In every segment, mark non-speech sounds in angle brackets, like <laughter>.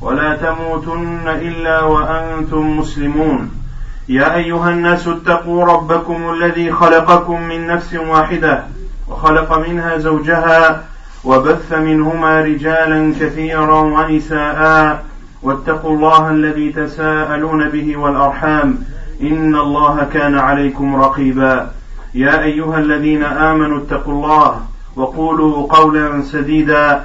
ولا تموتن إلا وأنتم مسلمون. يا أيها الناس اتقوا ربكم الذي خلقكم من نفس واحدة وخلق منها زوجها وبث منهما رجالا كثيرا ونساء واتقوا الله الذي تساءلون به والأرحام. إن الله كان عليكم رقيبا. يا أيها الذين آمنوا اتقوا الله وقولوا قولا سديدا.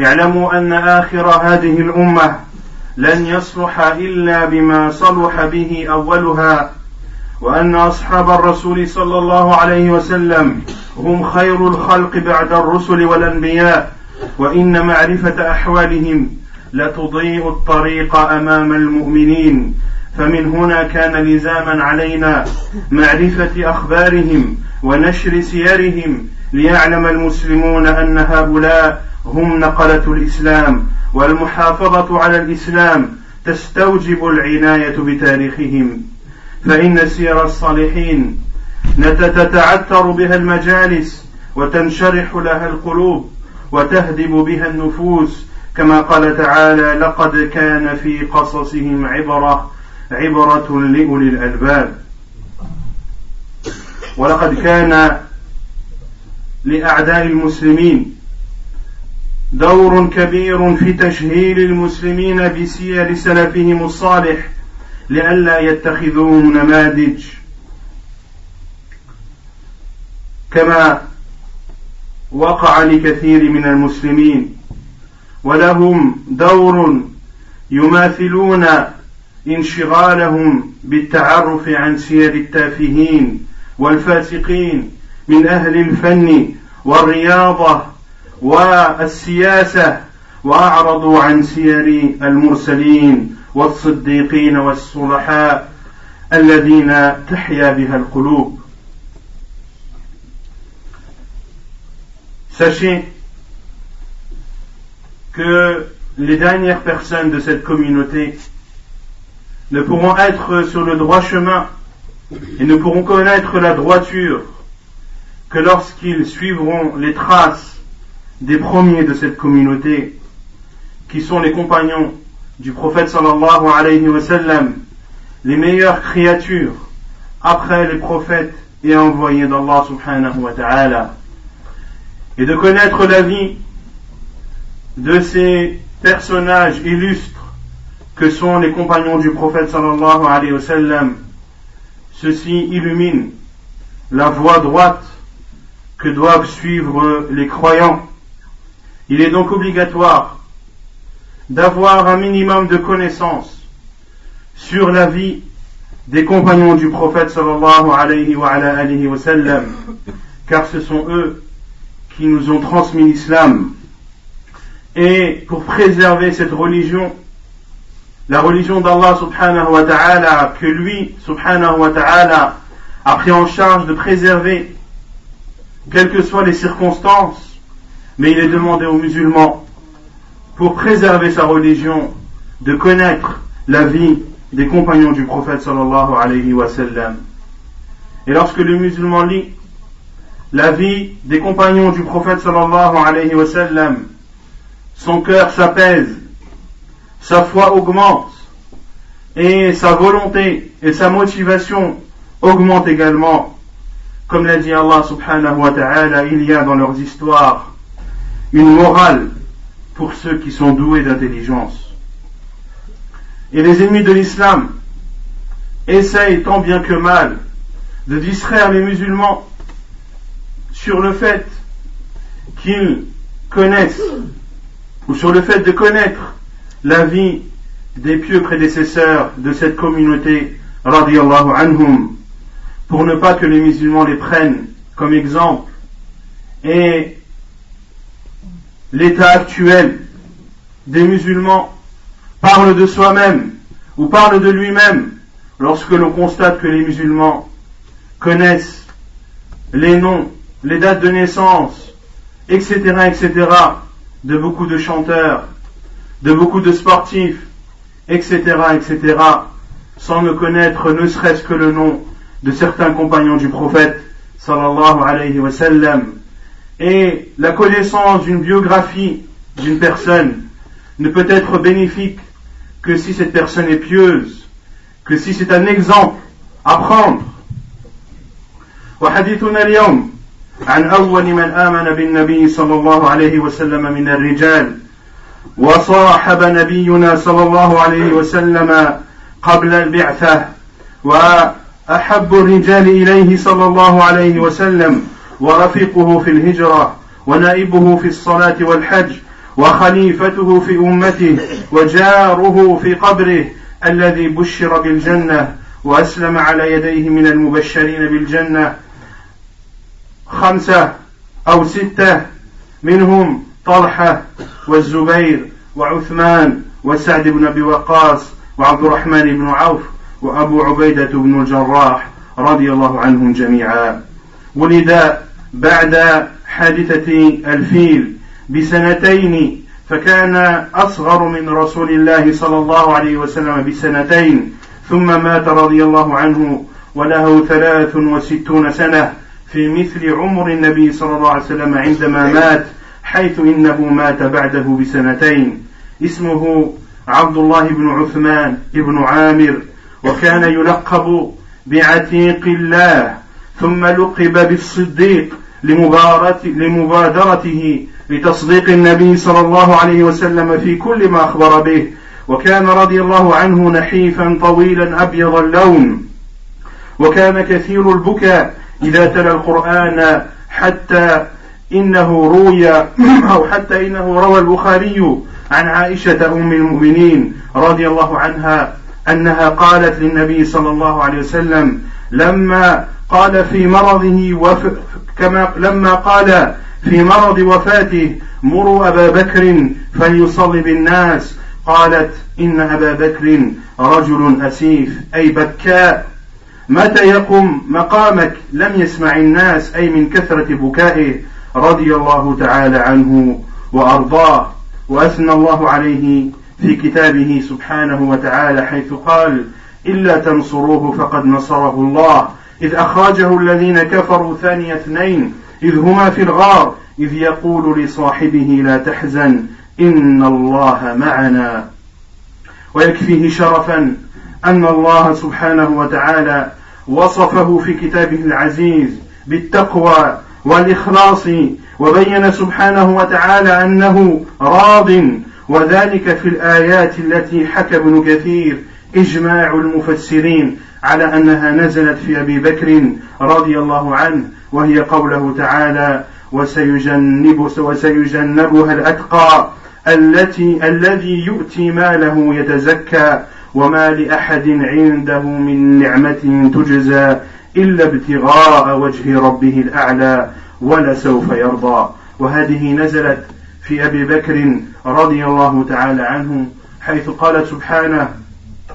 اعلموا أن آخر هذه الأمة لن يصلح إلا بما صلح به أولها وأن أصحاب الرسول صلى الله عليه وسلم هم خير الخلق بعد الرسل والأنبياء وإن معرفة أحوالهم لتضيء الطريق أمام المؤمنين. فمن هنا كان لزاما علينا معرفة أخبارهم ونشر سيرهم ليعلم المسلمون أن هؤلاء هم نقلة الإسلام والمحافظة على الإسلام تستوجب العناية بتاريخهم. فإن سير الصالحين تتعثر بها المجالس وتنشرح لها القلوب وتهدب بها النفوس. كما قال تعالى لقد كان في قصصهم عبرة عبرة لأولي الألباب. ولقد كان لأعداء المسلمين دور كبير في تشهير المسلمين بسير سلفهم الصالح لئلا يتخذوهم نماذج. كما وقع لكثير من المسلمين ولهم دور يماثلون انشغالهم بالتعرف عن سير التافهين والفاسقين من أهل الفن والرياضة والسياسه واعرضوا عن سير المرسلين والصديقين والصلحاء الذين تحيا بها القلوب Sachez que les dernières personnes de cette communauté ne pourront être sur le droit chemin et ne pourront connaître la droiture que lorsqu'ils suivront les traces des premiers de cette communauté, qui sont les compagnons du prophète les meilleures créatures après les prophètes et envoyés d'Allah subhanahu wa ta'ala, et de connaître la vie de ces personnages illustres que sont les compagnons du prophète sallallahu alayhi wa sallam, ceci illumine la voie droite que doivent suivre les croyants. Il est donc obligatoire d'avoir un minimum de connaissances sur la vie des compagnons du prophète sallallahu alayhi wa, wa sallam, car ce sont eux qui nous ont transmis l'islam. Et pour préserver cette religion, la religion d'Allah subhanahu wa ta'ala, que lui subhanahu wa ta'ala a pris en charge de préserver, quelles que soient les circonstances, mais il est demandé aux musulmans, pour préserver sa religion, de connaître la vie des compagnons du prophète sallallahu alayhi wa sallam. Et lorsque le musulman lit la vie des compagnons du prophète sallallahu alayhi wa sallam, son cœur s'apaise, sa foi augmente, et sa volonté et sa motivation augmentent également. Comme l'a dit Allah subhanahu wa ta'ala, il y a dans leurs histoires une morale pour ceux qui sont doués d'intelligence. et les ennemis de l'islam essayent tant bien que mal de distraire les musulmans sur le fait qu'ils connaissent ou sur le fait de connaître la vie des pieux prédécesseurs de cette communauté radiallahu anhum pour ne pas que les musulmans les prennent comme exemple et l'état actuel des musulmans parle de soi-même ou parle de lui-même lorsque l'on constate que les musulmans connaissent les noms, les dates de naissance, etc., etc., de beaucoup de chanteurs, de beaucoup de sportifs, etc., etc., sans ne connaître ne serait-ce que le nom de certains compagnons du prophète, sallallahu alayhi wa sallam, et la connaissance d'une biographie d'une personne ne peut être bénéfique que si cette personne est pieuse, que si c'est un exemple à prendre. وحديثنا اليوم عن أول من آمن بالنبي صلى الله عليه وسلم من الرجال وصاحب نبينا صلى الله عليه وسلم قبل البعثة وأحب الرجال إليه صلى الله عليه وسلم ورفيقه في الهجرة ونائبه في الصلاة والحج وخليفته في أمته وجاره في قبره الذي بشر بالجنة وأسلم على يديه من المبشرين بالجنة. خمسة أو ستة منهم طلحة والزبير وعثمان وسعد بن أبي وقاص وعبد الرحمن بن عوف وأبو عبيدة بن الجراح رضي الله عنهم جميعا. ولد بعد حادثة الفيل بسنتين فكان أصغر من رسول الله صلى الله عليه وسلم بسنتين ثم مات رضي الله عنه وله ثلاث وستون سنة في مثل عمر النبي صلى الله عليه وسلم عندما مات حيث إنه مات بعده بسنتين. اسمه عبد الله بن عثمان بن عامر وكان يلقب بعتيق الله. ثم لقب بالصديق لمبادرته لتصديق النبي صلى الله عليه وسلم في كل ما أخبر به. وكان رضي الله عنه نحيفا طويلا أبيض اللون. وكان كثير البكاء إذا تلا القرآن حتى إنه روي أو حتى إنه روى البخاري عن عائشة أم المؤمنين رضي الله عنها أنها قالت للنبي صلى الله عليه وسلم لما قال في مرضه وف كما لما قال في مرض وفاته مروا أبا بكر فليصلي بالناس. قالت إن أبا بكر رجل أسيف أي بكاء. متى يقم مقامك؟ لم يسمع الناس أي من كثرة بكائه. رضي الله تعالى عنه وأرضاه. وأثنى الله عليه في كتابه سبحانه وتعالى حيث قال إلا تنصروه فقد نصره الله. إذ أخرجه الذين كفروا ثاني اثنين إذ هما في الغار إذ يقول لصاحبه لا تحزن إن الله معنا. ويكفيه شرفا أن الله سبحانه وتعالى وصفه في كتابه العزيز بالتقوى والإخلاص وبين سبحانه وتعالى أنه راض وذلك في الآيات التي حكى ابن كثير إجماع المفسرين على أنها نزلت في أبي بكر رضي الله عنه وهي قوله تعالى وسيجنب وسيجنبها الأتقى التي الذي يؤتي ماله يتزكى وما لأحد عنده من نعمة تجزى إلا ابتغاء وجه ربه الأعلى ولسوف يرضى. وهذه نزلت في أبي بكر رضي الله تعالى عنه حيث قال سبحانه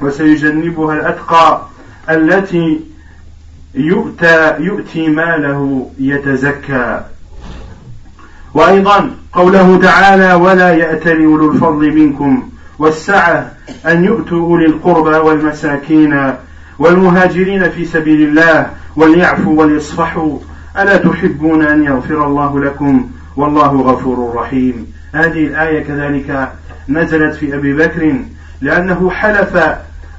وسيجنبها الأتقى التي يؤتى يؤتي ماله يتزكى. وأيضا قوله تعالى ولا يأتل أولو الفضل منكم. والسعة أن يؤتوا أولي القربى والمساكين والمهاجرين في سبيل الله وليعفوا وليصفحوا. ألا تحبون أن يغفر الله لكم؟ والله غفور رحيم. هذه الآية كذلك نزلت في أبي بكر لأنه حلف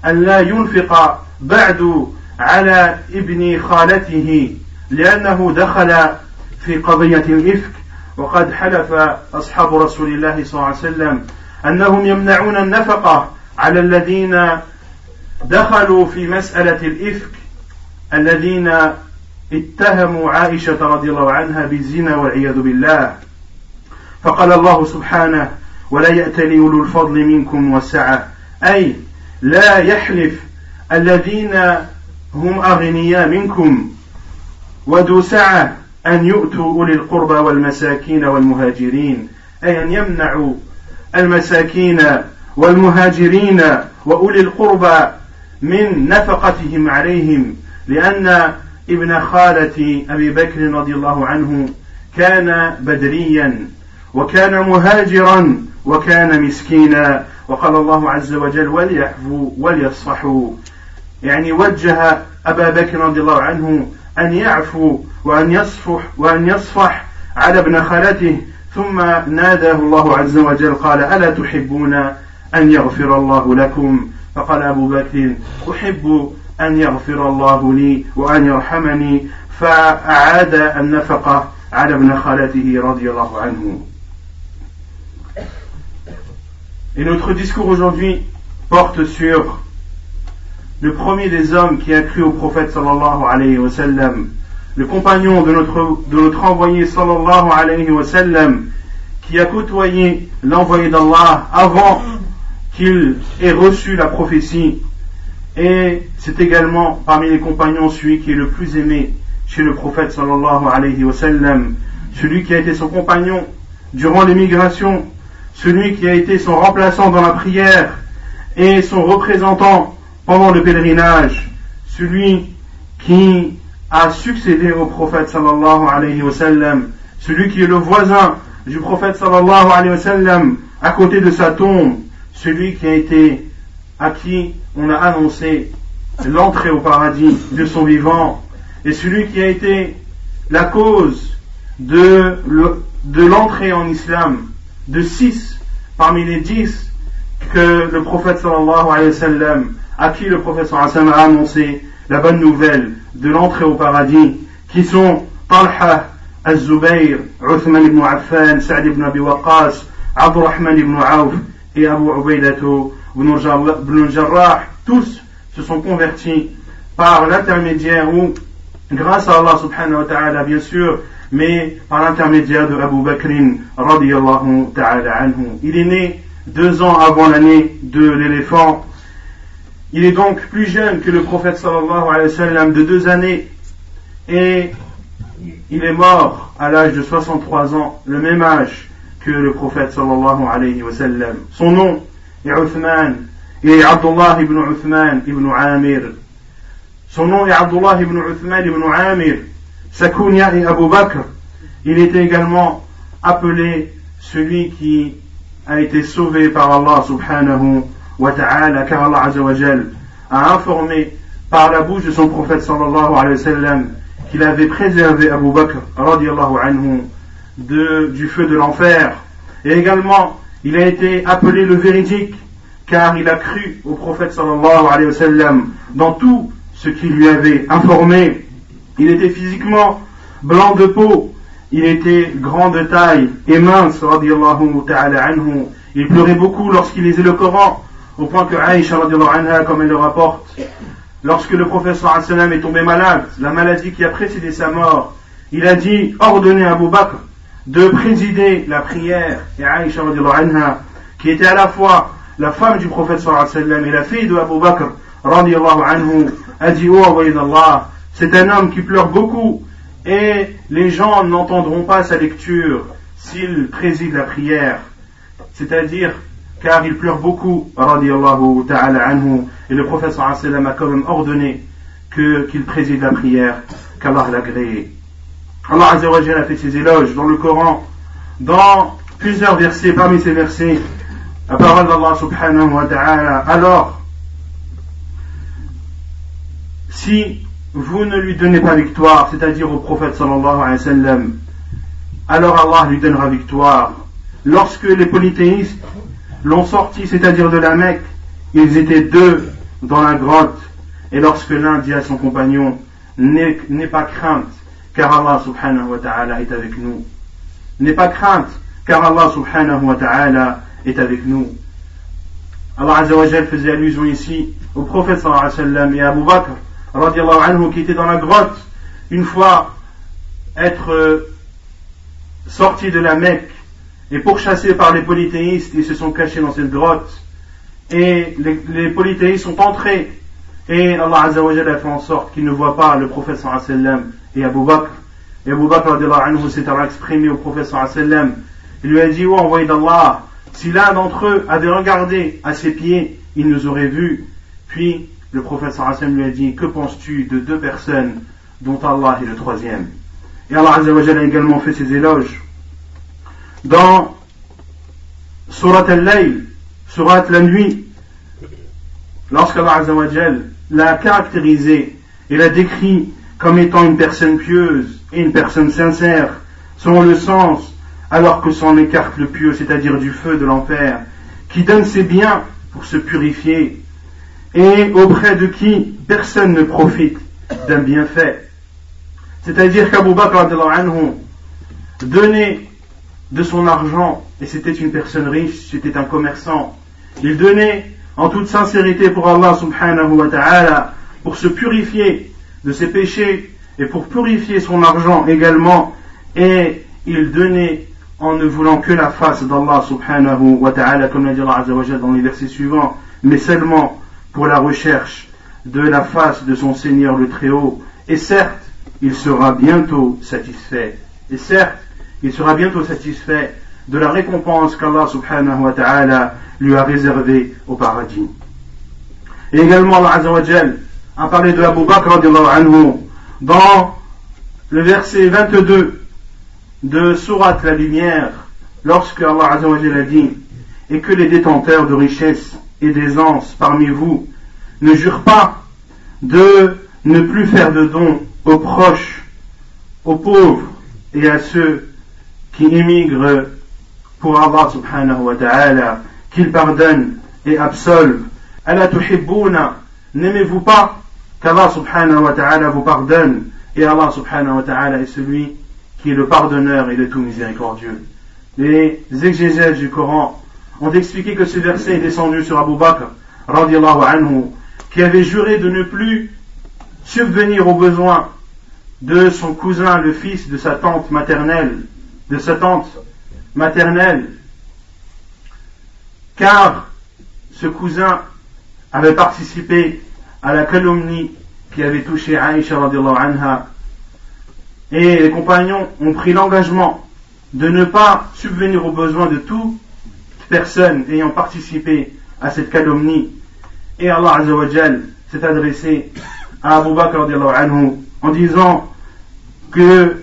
أن لا ينفق بعد على ابن خالته لأنه دخل في قضية الإفك وقد حلف أصحاب رسول الله صلى الله عليه وسلم أنهم يمنعون النفقة على الذين دخلوا في مسألة الإفك الذين اتهموا عائشة رضي الله عنها بالزنا والعياذ بالله. فقال الله سبحانه ولا يأتلي أولو الفضل منكم والسعة أي لا يحلف الذين هم أغنياء منكم وذو سعة أن يؤتوا أولي القربى والمساكين والمهاجرين أي أن يمنعوا المساكين والمهاجرين وأولي القربى من نفقتهم عليهم لأن ابن خالة أبي بكر رضي الله عنه كان بدريا وكان مهاجرا وكان مسكينا وقال الله عز وجل وليعفوا وليصفحوا يعني وجه أبا بكر رضي الله عنه أن يعفو وأن يصفح وأن يصفح على ابن خالته ثم ناداه الله عز وجل قال ألا تحبون أن يغفر الله لكم؟ فقال أبو بكر أحب أن يغفر الله لي وأن يرحمني. فأعاد النفقة على ابن خالته رضي الله عنه. Et notre discours aujourd'hui porte sur le premier des hommes qui a cru au prophète sallallahu alayhi wa sallam, le compagnon de notre, de notre envoyé sallallahu alayhi wa sallam, qui a côtoyé l'envoyé d'Allah avant qu'il ait reçu la prophétie. Et c'est également parmi les compagnons celui qui est le plus aimé chez le prophète sallallahu alayhi wa sallam, celui qui a été son compagnon durant l'émigration, celui qui a été son remplaçant dans la prière et son représentant pendant le pèlerinage, celui qui a succédé au prophète sallallahu alayhi wa sallam, celui qui est le voisin du prophète sallallahu alayhi wa sallam à côté de sa tombe, celui qui a été à qui on a annoncé l'entrée au paradis de son vivant, et celui qui a été la cause de l'entrée en islam de six parmi les dix que le prophète sallallahu alayhi wa sallam à qui le professeur Hassan a annoncé la bonne nouvelle de l'entrée au paradis, qui sont Talha al-Zubayr, Uthman ibn Affan, Sa'd ibn Abi Waqqas, Abdurrahman ibn Auf et Abu Ubaidato ibn Jarrah, tous se sont convertis par l'intermédiaire ou grâce à Allah subhanahu wa ta'ala bien sûr, mais par l'intermédiaire de Abu Bakrin radiyallahu ta'ala anhu. Il est né deux ans avant l'année de l'éléphant il est donc plus jeune que le prophète sallallahu alayhi wa sallam de deux années et il est mort à l'âge de 63 ans, le même âge que le prophète sallallahu alayhi wa sallam. Son nom est Uthman, il est Abdullah ibn Uthman ibn Amir. Son nom est Abdullah ibn Uthman ibn Amir. Sa est Abu Bakr. Il était également appelé celui qui a été sauvé par Allah subhanahu wa ta'ala, car Allah a informé par la bouche de son prophète sallallahu alayhi wa qu'il avait préservé Abu Bakr radiallahu anhu du feu de l'enfer. Et également, il a été appelé le véridique, car il a cru au prophète sallallahu alayhi wa sallam dans tout ce qu'il lui avait informé. Il était physiquement blanc de peau, il était grand de taille et mince, radiallahu ta'ala anhu. Il pleurait beaucoup lorsqu'il lisait le Coran au point que Aïcha, anha, comme elle le rapporte, lorsque le professeur est tombé malade, la maladie qui a précédé sa mort, il a dit, ordonnez à Abu Bakr de présider la prière, et Aïcha, anha, qui était à la fois la femme du prophète et la fille de Abu Bakr, anhu, a dit, oh envoyé d'Allah, c'est un homme qui pleure beaucoup, et les gens n'entendront pas sa lecture s'il préside la prière. C'est-à-dire car il pleure beaucoup, radiallahu ta'ala anhu, et le prophète sallam a quand même ordonné qu'il préside la prière, qu'Allah l'agréé. Allah Azzawajal a fait ses éloges dans le Coran, dans plusieurs versets, parmi ces versets, la parole d'Allah subhanahu wa ta'ala, alors, si vous ne lui donnez pas victoire, c'est-à-dire au prophète sallallahu alayhi wa sallam, alors Allah lui donnera victoire. Lorsque les polythéistes l'ont sorti, c'est-à-dire de la Mecque, ils étaient deux dans la grotte, et lorsque l'un dit à son compagnon, n'aie pas crainte, car Allah subhanahu wa ta'ala est avec nous. N'aie pas crainte, car Allah subhanahu wa ta'ala est avec nous. Allah Azzawajal faisait allusion ici au prophète sallallahu alayhi wa sallam et à Abu Bakr radiallahu anhu qui était dans la grotte une fois être euh, sorti de la Mecque et pourchassés par les polythéistes, ils se sont cachés dans cette grotte. Et les, polythéistes sont entrés. Et Allah Azzawajal a fait en sorte qu'ils ne voient pas le prophète sallam et Abu Bakr. Et Abu Bakr anhu s'est alors exprimé au prophète sallam. Il lui a dit, oh envoyé d'Allah, si l'un d'entre eux avait regardé à ses pieds, il nous aurait vus. Puis le prophète sallallahu lui a dit, que penses-tu de deux personnes dont Allah est le troisième? Et Allah a également fait ses éloges. Dans Surat al-Layl, Surat la nuit, lorsqu'Allah l'a caractérisé et l'a décrit comme étant une personne pieuse et une personne sincère, selon le sens alors que s'en écarte le pieux, c'est-à-dire du feu de l'enfer, qui donne ses biens pour se purifier, et auprès de qui personne ne profite d'un bienfait. C'est-à-dire qu'Abu Bakr donnait de son argent, et c'était une personne riche, c'était un commerçant. Il donnait en toute sincérité pour Allah subhanahu wa ta'ala, pour se purifier de ses péchés, et pour purifier son argent également, et il donnait en ne voulant que la face d'Allah subhanahu wa ta'ala, comme l'a dit Allah dans les versets suivants, mais seulement pour la recherche de la face de son Seigneur le Très-Haut. Et certes, il sera bientôt satisfait. Et certes, il sera bientôt satisfait de la récompense qu'Allah subhanahu wa ta'ala lui a réservée au paradis. Et également Allah a parlé de Abu Bakr anhu dans le verset 22 de Surat la lumière, lorsque Allah a dit et que les détenteurs de richesses et d'aisance parmi vous ne jurent pas de ne plus faire de dons aux proches, aux pauvres et à ceux qui émigrent pour Allah subhanahu wa ta'ala, qu'il pardonne et absolve. Allah tuhibbuna, n'aimez-vous pas qu'Allah subhanahu wa ta'ala vous pardonne et Allah subhanahu wa ta'ala est celui qui est le pardonneur et le tout miséricordieux. Les exégètes du Coran ont expliqué que ce verset est descendu sur Abu Bakr, anhu, qui avait juré de ne plus subvenir aux besoins de son cousin, le fils de sa tante maternelle, de sa tante maternelle, car ce cousin avait participé à la calomnie qui avait touché Aïcha anha et les compagnons ont pris l'engagement de ne pas subvenir aux besoins de toute personne ayant participé à cette calomnie. Et Allah Azzawajal s'est adressé à Abu Bakr anhu en disant que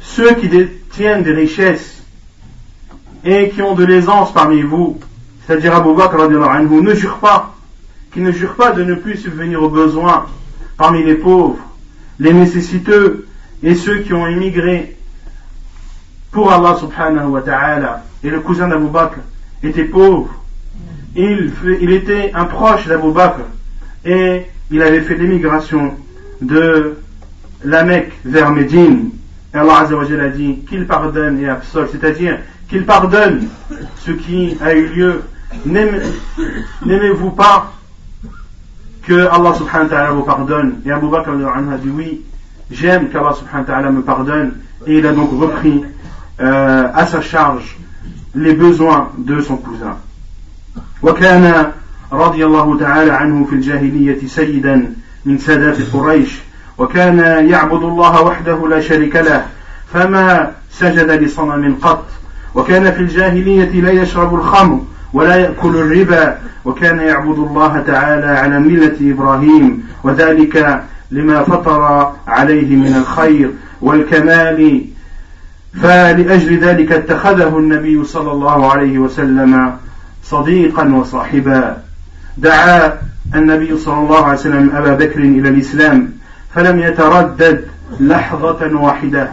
ceux qui détiennent des richesses et qui ont de l'aisance parmi vous, c'est-à-dire Abu Bakr anhu, ne jurent pas, qui ne jurent pas de ne plus subvenir aux besoins parmi les pauvres, les nécessiteux, et ceux qui ont émigré pour Allah subhanahu wa ta'ala, et le cousin d'Abu Bakr était pauvre, il, il était un proche d'Abu Bakr, et il avait fait l'émigration de la Mecque vers Médine. Et Allah a dit qu'il pardonne et absolve, c'est-à-dire qu'il pardonne ce qui a eu lieu. N'aimez-vous pas que Allah subhanahu wa ta'ala vous pardonne Et Abu Bakr a dit oui, j'aime qu'Allah subhanahu wa ta'ala me pardonne et il a donc repris euh, à sa charge les besoins de son cousin وكان رضي الله تعالى عنه في الجاهلية سيدا من سادات قريش وكان يعبد الله وحده لا شريك له فما سجد لصنم قط. وكان في الجاهلية لا يشرب الخمر ولا يأكل الربا وكان يعبد الله تعالى على ملة إبراهيم. وذلك لما فطر عليه من الخير والكمال. فلأجل ذلك اتخذه النبي صلى الله عليه وسلم صديقا وصاحبا. دعا النبي صلى الله عليه وسلم أبا بكر إلى الإسلام. فلم يتردد لحظة واحدة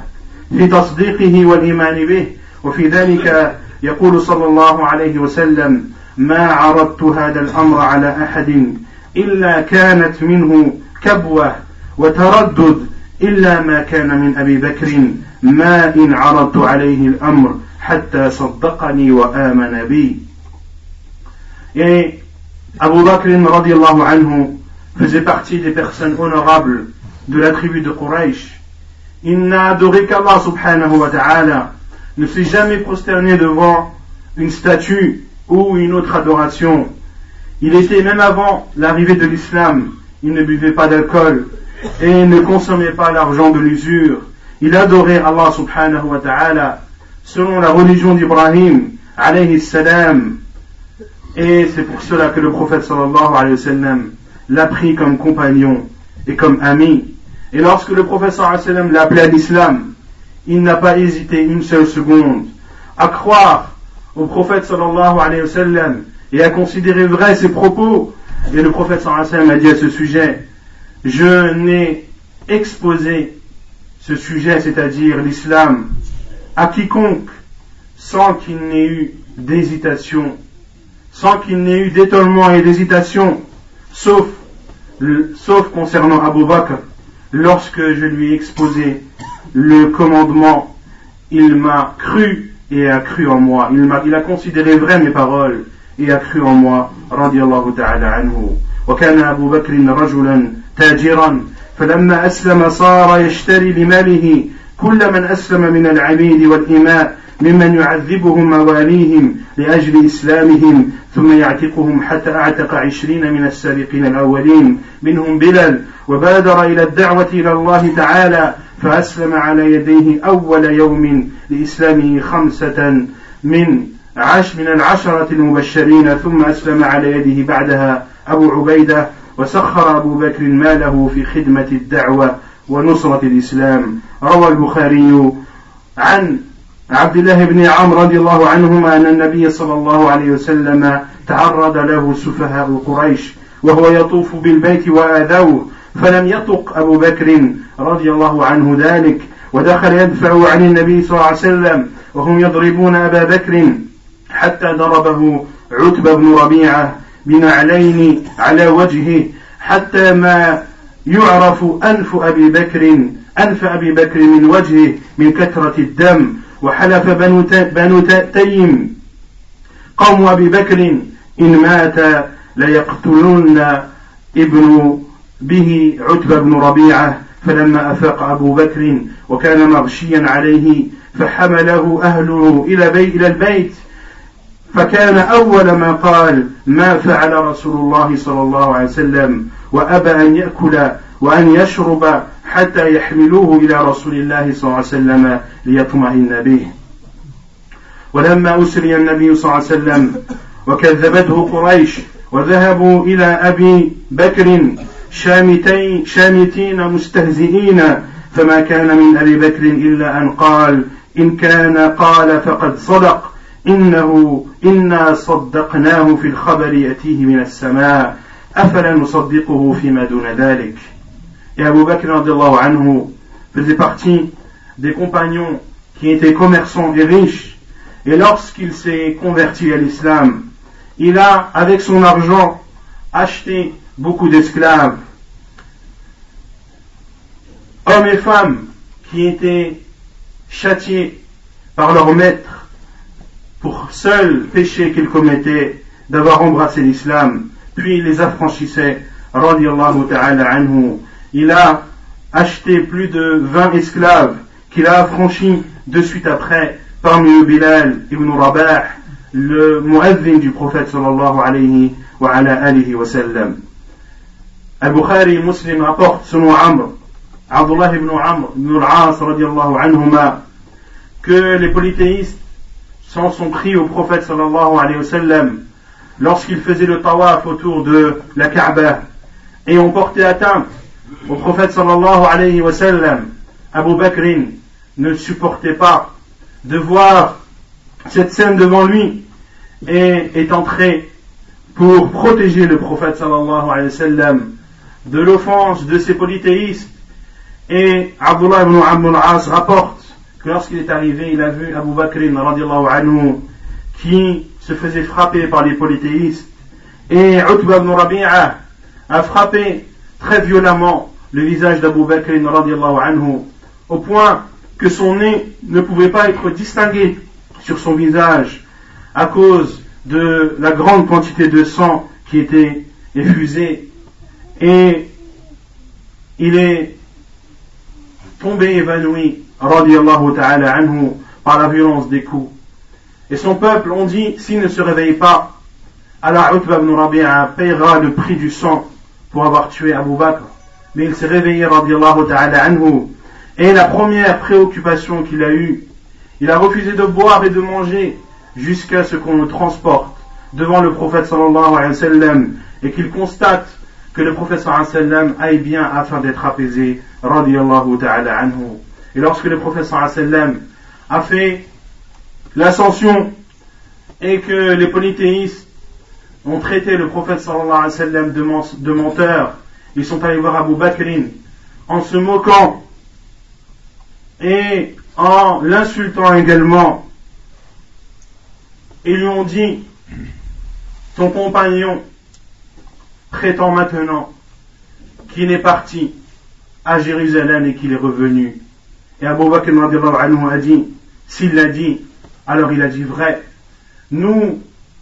في تصديقه والإيمان به. وفي ذلك يقول صلى الله عليه وسلم ما عرضت هذا الأمر على أحد إلا كانت منه كبوة وتردد إلا ما كان من أبي بكر. ما إن عرضت عليه الأمر حتى صدقني وآمن بي. Et Abu Bakr anhu faisait partie des personnes honorables de la tribu de Quraysh. Il n'a adoré qu'Allah subhanahu wa ta'ala, ne s'est jamais prosterné devant une statue ou une autre adoration. Il était même avant l'arrivée de l'islam, il ne buvait pas d'alcool et ne consommait pas l'argent de l'usure. Il adorait Allah subhanahu wa ta'ala selon la religion d'Ibrahim alayhi salam. Et c'est pour cela que le prophète sallallahu alayhi wa l'a pris comme compagnon et comme ami. Et lorsque le wa sallam l'a appelé à l'islam, il n'a pas hésité une seule seconde à croire au prophète sallallahu alayhi wa sallam et à considérer vrai ses propos. Et le prophète sallallahu alayhi wa sallam a dit à ce sujet, je n'ai exposé ce sujet, c'est-à-dire l'islam, à quiconque sans qu'il n'ait eu d'hésitation, sans qu'il n'ait eu d'étonnement et d'hésitation, sauf, sauf concernant Abu Bakr, lorsque je lui ai exposé le commandement, il m'a cru et a cru en moi. Il a, il a considéré vrai mes paroles et a cru en moi. Radiallahu ta'ala anhu. وكان أبو بكر رجلا تاجرا فلما أسلم صار يشتري بماله كل من أسلم من العبيد والإماء ممن يعذبهم مواليهم لأجل إسلامهم ثم يعتقهم حتى أعتق عشرين من السابقين الأولين منهم بلال. وبادر إلى الدعوة إلى الله تعالى فأسلم على يديه أول يوم لإسلامه خمسة من عش من العشرة المبشرين ثم أسلم على يده بعدها أبو عبيدة وسخر أبو بكر ماله في خدمة الدعوة ونصرة الإسلام. روى البخاري عن عبد الله بن عمرو رضي الله عنهما أن النبي صلى الله عليه وسلم تعرض له سفهاء قريش وهو يطوف بالبيت وآذوه فلم يطق أبو بكر رضي الله عنه ذلك ودخل يدفع عن النبي صلى الله عليه وسلم وهم يضربون أبا بكر حتى ضربه عتبة بن ربيعة بنعلين على وجهه حتى ما يعرف أنف أبي بكر أنف أبي بكر من وجهه من كثرة الدم وحلف بنو, بنو تيم. قوم أبي بكر إن مات ليقتلن ابن به عتبة بن ربيعة فلما أفاق أبو بكر وكان مغشيا عليه فحمله أهله إلى, إلى البيت. فكان أول ما قال ما فعل رسول الله صلى الله عليه وسلم وأبى أن يأكل وأن يشرب حتى يحملوه إلى رسول الله صلى الله عليه وسلم ليطمئن به. ولما أسري النبي صلى الله عليه وسلم وكذبته قريش وذهبوا إلى أبي بكر شامتين, شامتين مستهزئين فما كان من أبي بكر إلا أن قال إن كان قال فقد صدق إنه إنا صدقناه في الخبر يأتيه من السماء أفلا نصدقه فيما دون ذلك؟ Et Abu Bakr anhu faisait partie des compagnons qui étaient commerçants et riches. Et lorsqu'il s'est converti à l'islam, il a, avec son argent, acheté beaucoup d'esclaves, hommes et femmes qui étaient châtiés par leur maître pour seul péché qu'ils commettaient d'avoir embrassé l'islam, puis il les affranchissait, ta'ala anhu. Il a acheté plus de 20 esclaves qu'il a affranchis de suite après, parmi eux Bilal ibn Rabah, le muezzin du prophète sallallahu alayhi wa ala alihi wa sallam. Al-Bukhari Muslim rapporte selon Amr, Abdullah ibn Amr ibn al-As radiallahu anhuma, que les polythéistes s'en sont pris au prophète sallallahu alayhi wa sallam lorsqu'il faisait le tawaf autour de la Kaaba et ont porté atteinte au prophète sallallahu alayhi wa sallam. Abu Bakr ne supportait pas de voir cette scène devant lui et est entré pour protéger le prophète sallallahu alayhi wa sallam de l'offense de ces polythéistes. Et Abdullah ibn Abdul As rapporte que lorsqu'il est arrivé, il a vu Abu Bakr anhu qui se faisait frapper par les polythéistes. Et Utbah ibn Rabi'a a frappé très violemment le visage d'Abu Bakr anhu au point que son nez ne pouvait pas être distingué sur son visage à cause de la grande quantité de sang qui était effusé. Et il est tombé évanoui ta'ala anhu par la violence des coups. Et son peuple ont dit s'il ne se réveille pas Allah ibn Rabi'a payera le prix du sang pour avoir tué Abu Bakr mais il s'est réveillé radiallahu ta'ala anhu et la première préoccupation qu'il a eue il a refusé de boire et de manger jusqu'à ce qu'on le transporte devant le prophète sallallahu alayhi wa sallam et qu'il constate que le prophète sallallahu alayhi wa sallam aille bien afin d'être apaisé radiallahu ta'ala anhu. Et lorsque le prophète sallallahu alayhi wa sallam a fait l'ascension et que les polythéistes ont traité le prophète sallallahu alayhi wa sallam de, menteur, ils sont allés voir Abu Bakr en se moquant et en l'insultant également. Ils lui ont dit, ton compagnon prétend maintenant qu'il est parti à Jérusalem et qu'il est revenu. Et Abu Bakr a dit, s'il l'a dit, alors il a dit vrai. Nous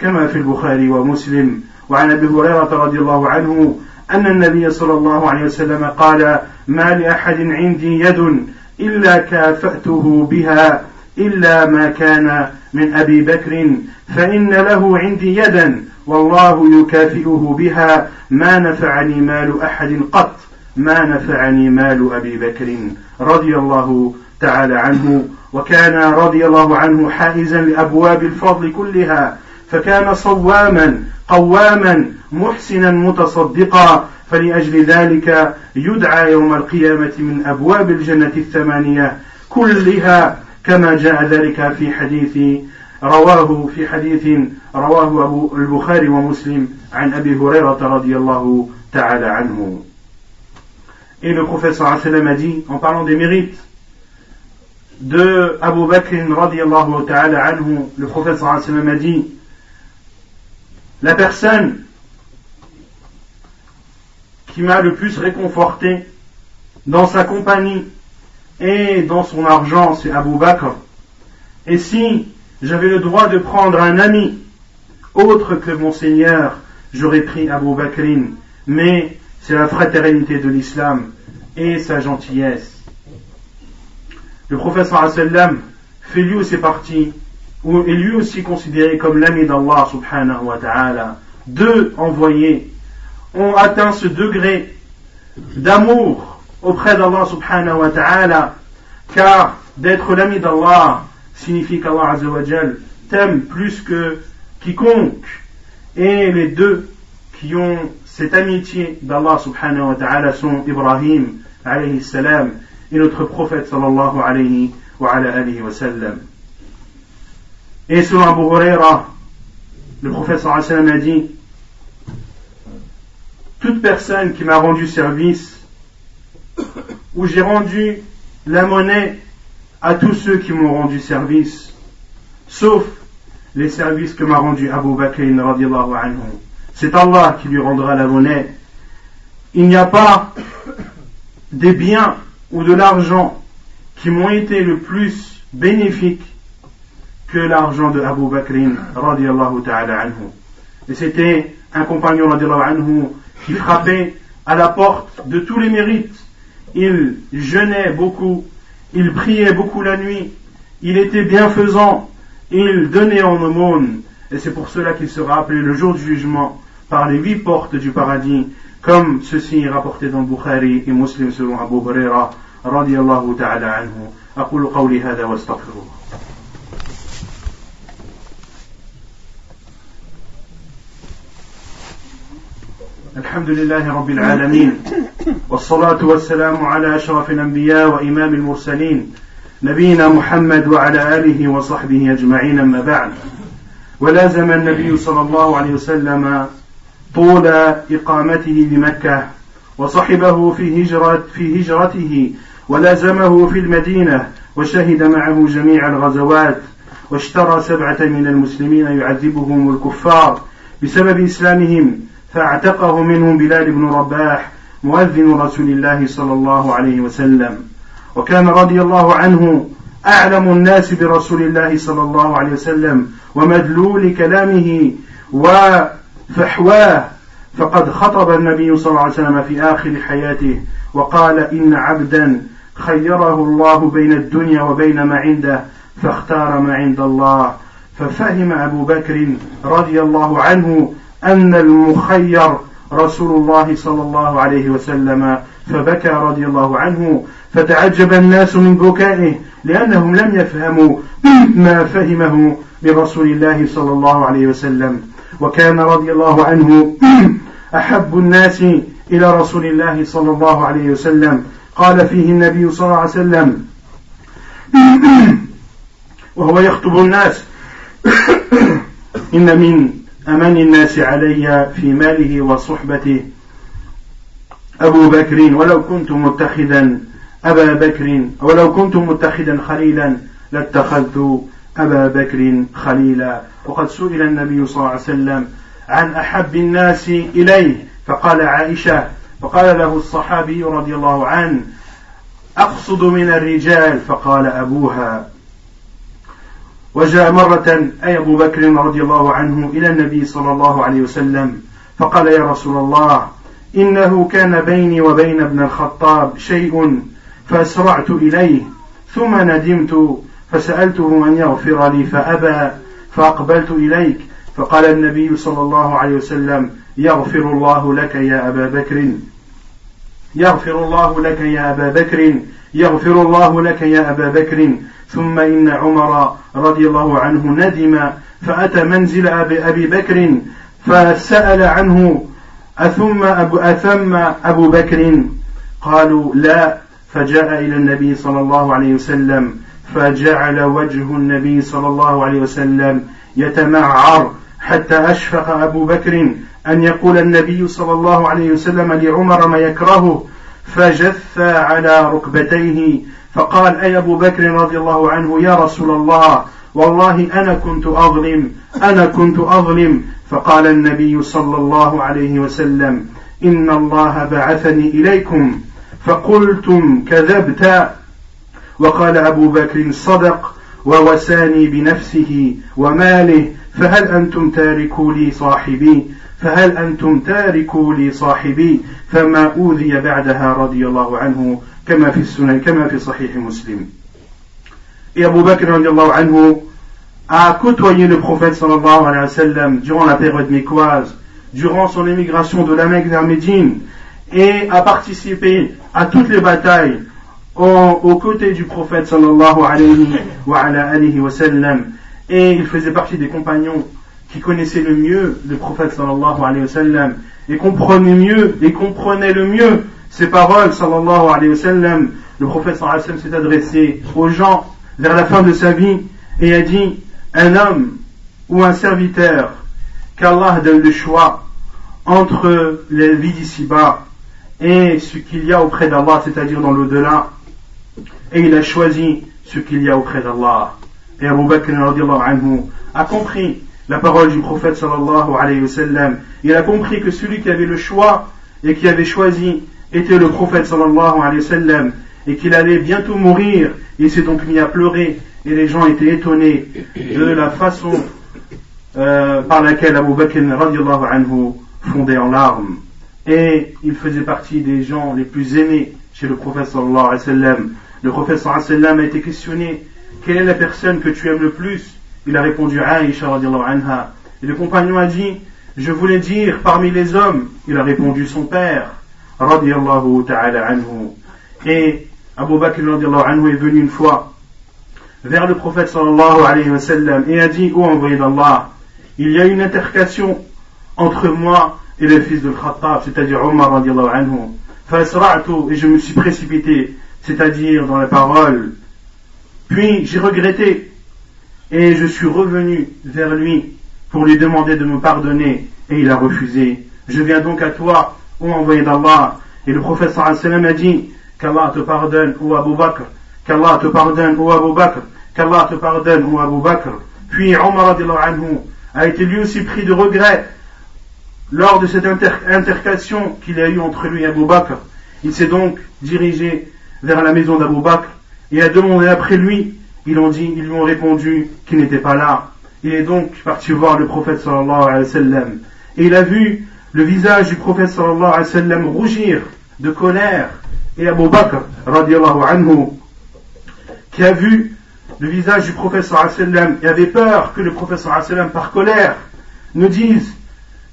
كما في البخاري ومسلم. وعن أبي هريرة رضي الله عنه أن النبي صلى الله عليه وسلم قال ما لأحد عندي يد إلا كافأته بها إلا ما كان من أبي بكر فإن له عندي يدا والله يكافئه بها ما نفعني مال أحد قط ما نفعني مال أبي بكر رضي الله تعالى عنه. وكان رضي الله عنه حائزا لأبواب الفضل كلها. فكان صواما قواما محسنا متصدقا فلأجل ذلك يدعى يوم القيامة من أبواب الجنة الثمانية كلها كما جاء ذلك في حديث رواه في حديث رواه أبو البخاري ومسلم عن أبي هريرة رضي الله تعالى عنه. Et le prophète sallallahu a dit, en parlant des mérites de Abu Bakr radiallahu ta'ala anhu, le prophète sallallahu a dit, la personne qui m'a le plus réconforté dans sa compagnie et dans son argent, c'est Abu Bakr. Et si j'avais le droit de prendre un ami autre que mon Seigneur, j'aurais pris Abu Bakrin. Mais c'est la fraternité de l'islam et sa gentillesse. Le prophète sallam fait lui partie, ou est lui aussi considéré comme l'ami d'Allah subhanahu wa ta'ala. Deux envoyés ont atteint ce degré d'amour auprès d'Allah subhanahu wa ta'ala, car d'être l'ami d'Allah signifie qu'Allah t'aime plus que quiconque. Et les deux qui ont cette amitié d'Allah subhanahu wa ta'ala sont Ibrahim alayhi salam et notre prophète sallallahu alayhi wa alayhi wa sallam. Et selon Abu Huraira, le wa sallam a dit toute personne qui m'a rendu service, ou j'ai rendu la monnaie à tous ceux qui m'ont rendu service, sauf les services que m'a rendu Abu Bakr. C'est Allah qui lui rendra la monnaie. Il n'y a pas des biens ou de l'argent qui m'ont été le plus bénéfiques que l'argent de Abu Bakr anhu. Et c'était un compagnon anhu qui frappait à la porte de tous les mérites. Il jeûnait beaucoup, il priait beaucoup la nuit, il était bienfaisant, il donnait en aumône, et c'est pour cela qu'il sera appelé le jour du jugement par les huit portes du paradis, comme ceci est rapporté dans Bukhari et Muslim selon Abu Huraira, radiallahu ta'ala anhu. أقول قولي هذا واستغفر الله الحمد لله رب العالمين والصلاة والسلام على أشرف الأنبياء وإمام المرسلين نبينا محمد وعلى آله وصحبه أجمعين أما بعد. ولازم النبي صلى الله عليه وسلم طول إقامته بمكة وصحبه في هجرة في هجرته ولازمه في المدينة وشهد معه جميع الغزوات واشترى سبعة من المسلمين يعذبهم الكفار بسبب إسلامهم. فاعتقه منهم بلال بن رباح مؤذن رسول الله صلى الله عليه وسلم. وكان رضي الله عنه أعلم الناس برسول الله صلى الله عليه وسلم ومدلول كلامه وفحواه. فقد خطب النبي صلى الله عليه وسلم في آخر حياته وقال إن عبدا خيره الله بين الدنيا وبين ما عنده فاختار ما عند الله. ففهم أبو بكر رضي الله عنه أن المخير رسول الله صلى الله عليه وسلم فبكى رضي الله عنه فتعجب الناس من بكائه لأنهم لم يفهموا ما فهمه برسول الله صلى الله عليه وسلم. وكان رضي الله عنه أحب الناس إلى رسول الله صلى الله عليه وسلم. قال فيه النبي صلى الله عليه وسلم وهو يخطب الناس إن من أمن الناس علي في ماله وصحبته. أبو بكر ولو كنت متخذا أبا بكر ولو كنت متخذا خليلا لاتخذت أبا بكر خليلا. وقد سئل النبي صلى الله عليه وسلم عن أحب الناس إليه فقال عائشة فقال له الصحابي رضي الله عنه أقصد من الرجال فقال أبوها. وجاء مرة أي أبو بكر رضي الله ندم إلى النبي صلى الله عليه وسلم فقال يا رسول الله إنه كان بيني وبين ابن الخطاب شيء فأسرعت إليه ثم ندمت فسألته أن يغفر لي فأبى فأقبلت إليك فقال النبي صلى الله عليه وسلم يغفر الله لك يا أبا بكر. يغفر الله لك يا أبا بكر يغفر الله لك يا أبا بكر. ثم إن عمر رضي الله عنه ندم فأتى منزل أبي بكر فسأل عنه أثم أبو, أثم أبو بكر؟ قالوا لا فجاء إلى النبي صلى الله عليه وسلم فجعل وجه النبي صلى الله عليه وسلم يتمعر حتى أشفق أبو بكر أن يقول النبي صلى الله عليه وسلم لعمر ما يكرهه فجث على ركبتيه فقال أي أبو بكر رضي الله عنه يا رسول الله والله أنا كنت أظلم أنا كنت أظلم. فقال النبي صلى الله عليه وسلم إن الله بعثني إليكم فقلتم كذبت. وقال أبو بكر صدق ووساني بنفسه وماله فهل أنتم تاركوا لي صاحبي؟ فهل أنتم تاركوا لي صاحبي؟ فما أوذي بعدها رضي الله عنه كما في السنن كما في صحيح مسلم Et Abu Bakr anhu a côtoyé le prophète sallallahu alayhi wa sallam durant la période mécoise, durant son émigration de la Mecque vers Médine, et a participé à toutes les batailles aux côtés du prophète sallallahu alayhi wa sallam. Et il faisait partie des compagnons qui connaissaient le mieux le prophète sallallahu alayhi wa sallam et comprenaient mieux et comprenaient le mieux ces paroles, sallallahu alayhi wa sallam, le prophète sallallahu alayhi wa sallam s'est adressé aux gens vers la fin de sa vie et a dit, un homme ou un serviteur, qu'Allah donne le choix entre la vie d'ici-bas et ce qu'il y a auprès d'Allah, c'est-à-dire dans l'au-delà, et il a choisi ce qu'il y a auprès d'Allah. Et Abu Bakr anhu a compris la parole du prophète sallallahu alayhi wa sallam. Il a compris que celui qui avait le choix et qui avait choisi était le prophète sallallahu alayhi wa sallam et qu'il allait bientôt mourir. Il s'est donc mis à pleurer et les gens étaient étonnés de la façon euh, par laquelle Abu Bakr anhu fondait en larmes. Et il faisait partie des gens les plus aimés chez le prophète sallallahu alayhi wa sallam. Le prophète sallallahu alayhi wa sallam a été questionné quelle est la personne que tu aimes le plus? Il a répondu Aisha anha. Et le compagnon a dit Je voulais dire parmi les hommes. Il a répondu son père ta'ala anhu. Et Abu Bakr anhu est venu une fois vers le prophète sallallahu et a dit Ô envoyé d'Allah, il y a une intercation entre moi et le fils de Khattab, c'est-à-dire Omar radiallahu anhu. et je me suis précipité, c'est-à-dire dans la parole. Puis j'ai regretté et je suis revenu vers lui pour lui demander de me pardonner et il a refusé. Je viens donc à toi, ô envoyé d'Allah. Et le prophète sallam a dit, qu'Allah te pardonne, ô Abu Bakr, qu'Allah te pardonne, ô Abu Bakr, qu'Allah te pardonne, ô Abu Bakr. Puis Omar anhu a été lui aussi pris de regret lors de cette intercation qu'il a eue entre lui et Abu Bakr. Il s'est donc dirigé vers la maison d'Abu Bakr et a demandé après lui. Ils, dit, lui ont répondu qu'il n'était pas là. Il est donc parti voir le prophète sallallahu alayhi. Et il a vu le visage du prophète sallallahu alayhi wa sallam rougir de colère. Et Abu Bakr, radiallahu anhu, qui a vu le visage du prophète sallallahu alayhi wa sallam et avait peur que le prophète sallallahu alayhi wa sallam, par colère, ne dise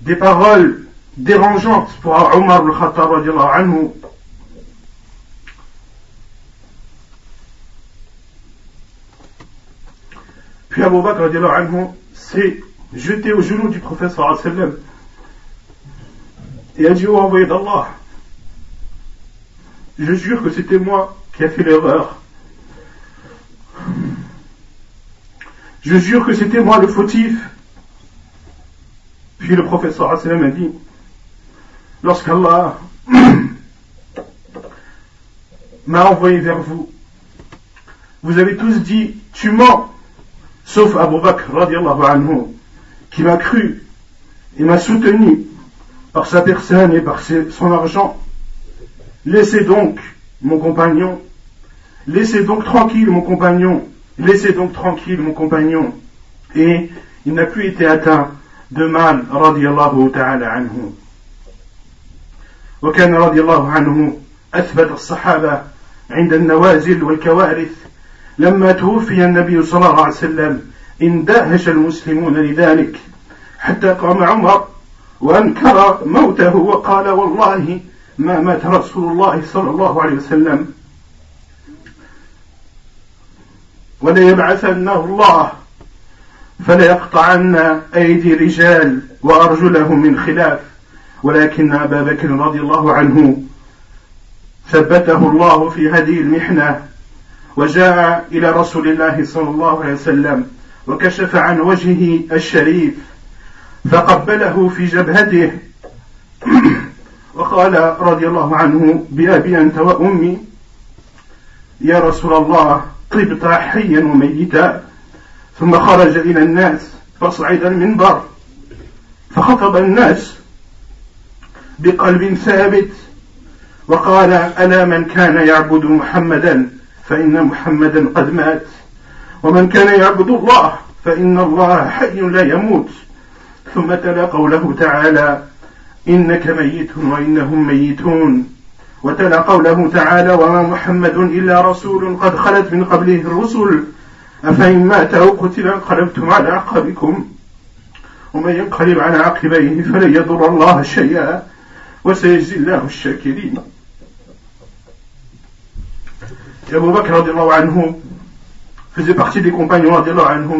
des paroles dérangeantes pour Omar al-Khattab radiallahu anhu. Puis Abu Bakr radiallahu anhu s'est jeté aux genoux du prophète sallallahu alayhi wa sallam et a dit au envoyé d'Allah, je jure que c'était moi qui a fait l'erreur. Je jure que c'était moi le fautif. Puis le professeur Hassan a dit, lorsqu'Allah <clears throat> m'a envoyé vers vous, vous avez tous dit, tu mens, sauf Abu Bakr qui m'a cru et m'a soutenu par sa personne et par son argent. Laissez donc mon compagnon, laissez donc tranquille mon compagnon, laissez donc tranquille mon compagnon. Et il n'a plus été atteint de mal رضي الله تعالى عنه وكان رضي الله عنه أثبت الصحابة عند النوازل والكوارث لما توفي النبي صلى الله عليه وسلم اندهش المسلمون لذلك حتى قام عمر وأنكر موته وقال والله ما مات رسول الله صلى الله عليه وسلم. وليبعثنه الله فليقطعن أيدي رجال وأرجلهم من خلاف. ولكن أبا بكر رضي الله عنه ثبته الله في هذه المحنة وجاء إلى رسول الله صلى الله عليه وسلم وكشف عن وجهه الشريف. فقبله في جبهته. وقال رضي الله عنه بأبي أنت وأمي يا رسول الله طبت حيا وميتا ثم خرج إلى الناس فصعد المنبر فخطب الناس بقلب ثابت وقال ألا من كان يعبد محمدا فإن محمدا قد مات ومن كان يعبد الله فإن الله حي لا يموت. ثم تلا قوله تعالى إنك ميت وإنهم ميتون. وتلا قوله تعالى وما محمد إلا رسول قد خلت من قبله الرسل. أفإن مات أو قتل انقلبتم على أعقابكم. ومن ينقلب على عقبيه فلن يضر الله شيئا. وسيجزي الله الشاكرين. Abu Bakr faisait partie des compagnons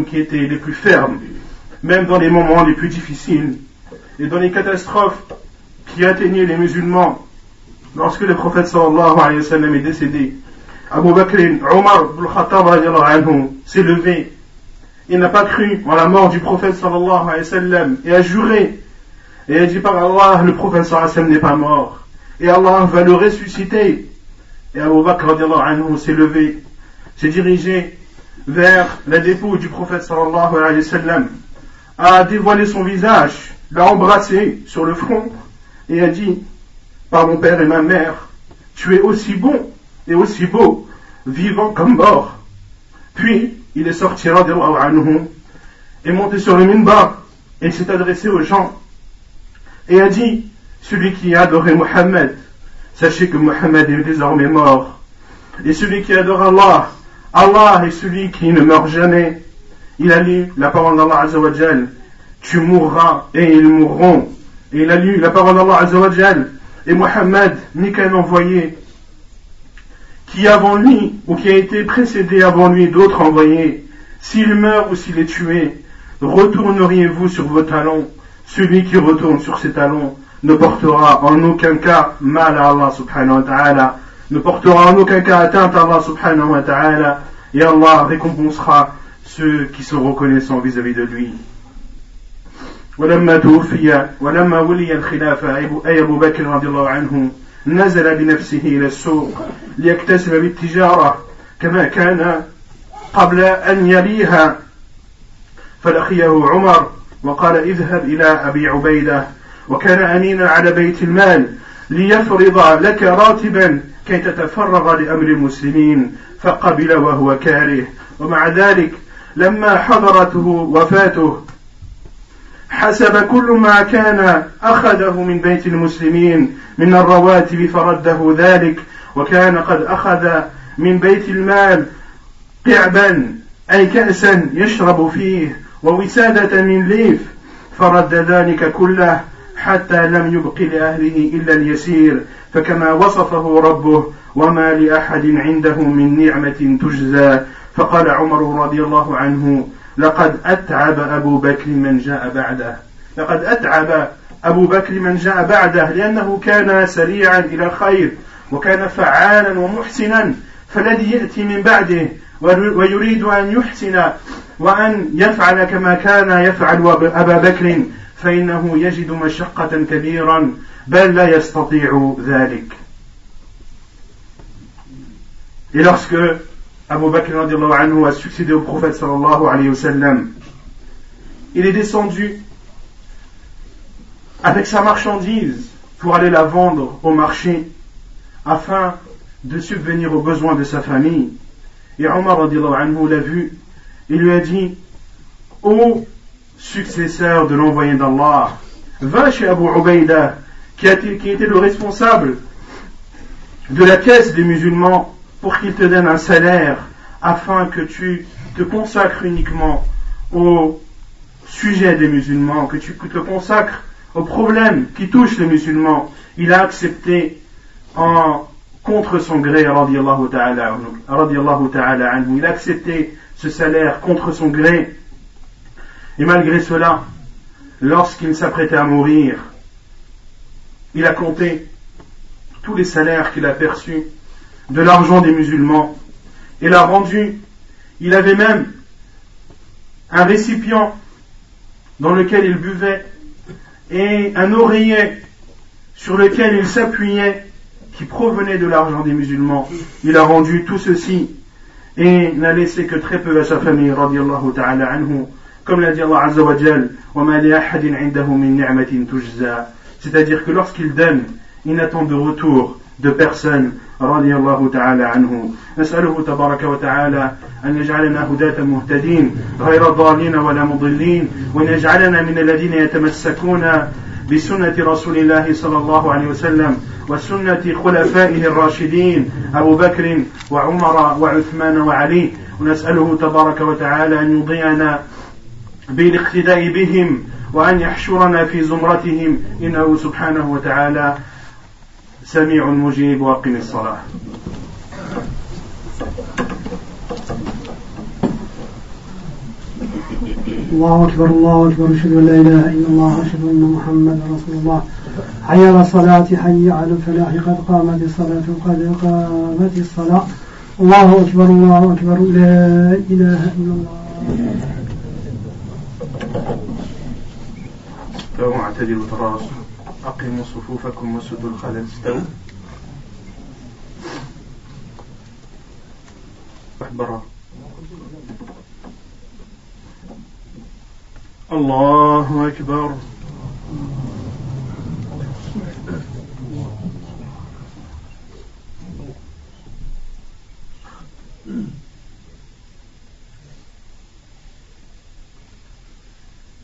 qui étaient les plus fermes, même dans les moments les plus difficiles et dans les catastrophes qui atteignaient les musulmans lorsque le prophète sallallahu alayhi wa sallam est décédé. Abu Bakr, Omar anhu s'est levé. Il n'a pas cru en la mort du prophète sallallahu alayhi sallam et a juré. Et a dit par Allah, le prophète sallallahu alayhi wa n'est pas mort. Et Allah va le ressusciter. Et Abu Bakr s'est levé, s'est dirigé vers la dépôt du prophète sallallahu alayhi wa sallam, a dévoilé son visage, l'a embrassé sur le front et a dit, par mon père et ma mère, tu es aussi bon et aussi beau, vivant comme mort. Puis, il est sorti anhu, et monté sur le minbar et s'est adressé aux gens et a dit, celui qui a adoré Mohammed, sachez que Mohammed est désormais mort. Et celui qui adore Allah, Allah est celui qui ne meurt jamais. Il a lu la parole d'Allah Azzawajal, tu mourras et ils mourront. Et il a lu la parole d'Allah Azzawajal, et Mohammed qu'un envoyé qui avant lui, ou qui a été précédé avant lui d'autres envoyés, s'il meurt ou s'il est tué, retourneriez-vous sur vos talons? Celui qui retourne sur ses talons ne portera en aucun cas mal à Allah subhanahu wa ta'ala, ne portera en aucun cas atteinte à Allah subhanahu wa ta'ala, et Allah récompensera ceux qui sont reconnaissants vis-à-vis de lui. ولما توفي ولما ولي الخلافة أي أبو بكر رضي الله عنه نزل بنفسه إلى السوق ليكتسب بالتجارة كما كان قبل أن يليها فلقيه عمر وقال اذهب إلى أبي عبيدة وكان أمينا على بيت المال ليفرض لك راتبا كي تتفرغ لأمر المسلمين فقبل وهو كاره ومع ذلك لما حضرته وفاته حسب كل ما كان أخذه من بيت المسلمين من الرواتب فرده ذلك وكان قد أخذ من بيت المال قعبا أي كأسا يشرب فيه ووسادة من ليف فرد ذلك كله حتى لم يبق لأهله إلا اليسير فكما وصفه ربه وما لأحد عنده من نعمة تجزى. فقال عمر رضي الله عنه لقد أتعب أبو بكر من جاء بعده. لقد أتعب أبو بكر من جاء بعده لأنه كان سريعا إلى الخير وكان فعالا ومحسنا فالذي يأتي من بعده ويريد أن يحسن وأن يفعل كما كان يفعل أبا بكر فإنه يجد مشقة كبيرا بل لا يستطيع ذلك. Et lorsque Abu Bakr anhu a succédé au prophète sallallahu alayhi wa sallam, il est descendu avec sa marchandise pour aller la vendre au marché afin de subvenir aux besoins de sa famille. Et Omar anhu l'a vu et lui a dit Ô successeur de l'envoyé d'Allah, va chez Abu Ubaida, qui, qui était le responsable de la caisse des musulmans, pour qu'il te donne un salaire afin que tu te consacres uniquement au sujet des musulmans, que tu te consacres aux problèmes qui touchent les musulmans. Il a accepté en contre son gré, il a accepté ce salaire contre son gré. Et malgré cela, lorsqu'il s'apprêtait à mourir, il a compté tous les salaires qu'il a perçus de l'argent des musulmans et l'a rendu. Il avait même un récipient dans lequel il buvait et un oreiller sur lequel il s'appuyait qui provenait de l'argent des musulmans. Il a rendu tout ceci et n'a laissé que très peu à sa famille, ta'ala comme l'a dit Allah Azza wa c'est-à-dire que lorsqu'il donne, il n'attend de retour de personne, رضي الله تعالى عنه نسأله تبارك وتعالى أن يجعلنا هداة مهتدين غير ضالين ولا مضلين وأن يجعلنا من الذين يتمسكون بسنة رسول الله صلى الله عليه وسلم وسنة خلفائه الراشدين أبو بكر وعمر وعثمان وعلي ونسأله تبارك وتعالى أن يضيعنا بالاقتداء بهم وأن يحشرنا في زمرتهم إنه سبحانه وتعالى سميع مجيب وأقم الصلاة. الله أكبر الله أكبر أشهد أن لا إله إلا الله أشهد أن محمدا رسول الله. حي على الصلاة حي على الفلاح قد قامت الصلاة قد قامت الصلاة. الله أكبر الله أكبر لا إله إلا الله. لو اعتدلوا تراصوا أقيموا صفوفكم وسدوا الخلل. استووا. برا. الله أكبر.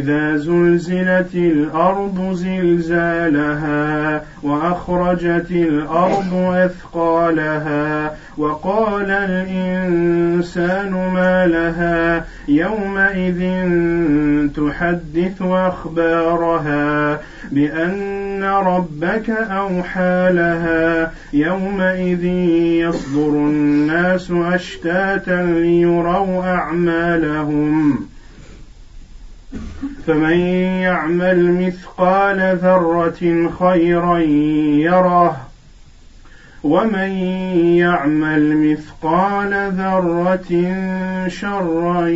وأزلفت الأرض زلزالها وأخرجت الأرض أثقالها وقال الإنسان ما لها يومئذ تحدث أخبارها بأن ربك أوحى لها يومئذ يصدر الناس أشتاتا ليروا أعمالهم فمن يعمل مثقال ذرة خيرا يره ومن يعمل مثقال ذرة شرا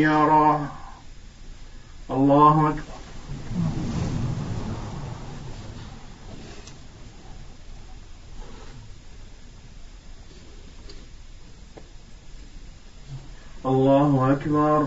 يره. الله أكبر. الله أكبر.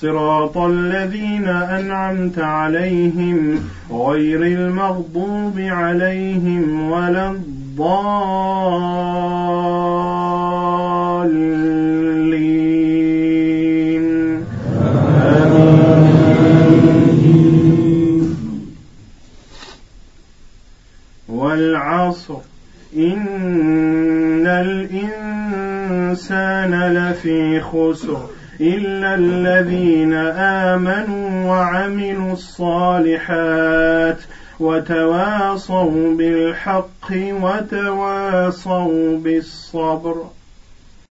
صراط الذين أنعمت عليهم غير المغضوب عليهم ولا الضالين. والعصر. إن الإنسان لفي خسر. إلا الذين آمنوا وعملوا الصالحات وتواصوا بالحق وتواصوا بالصبر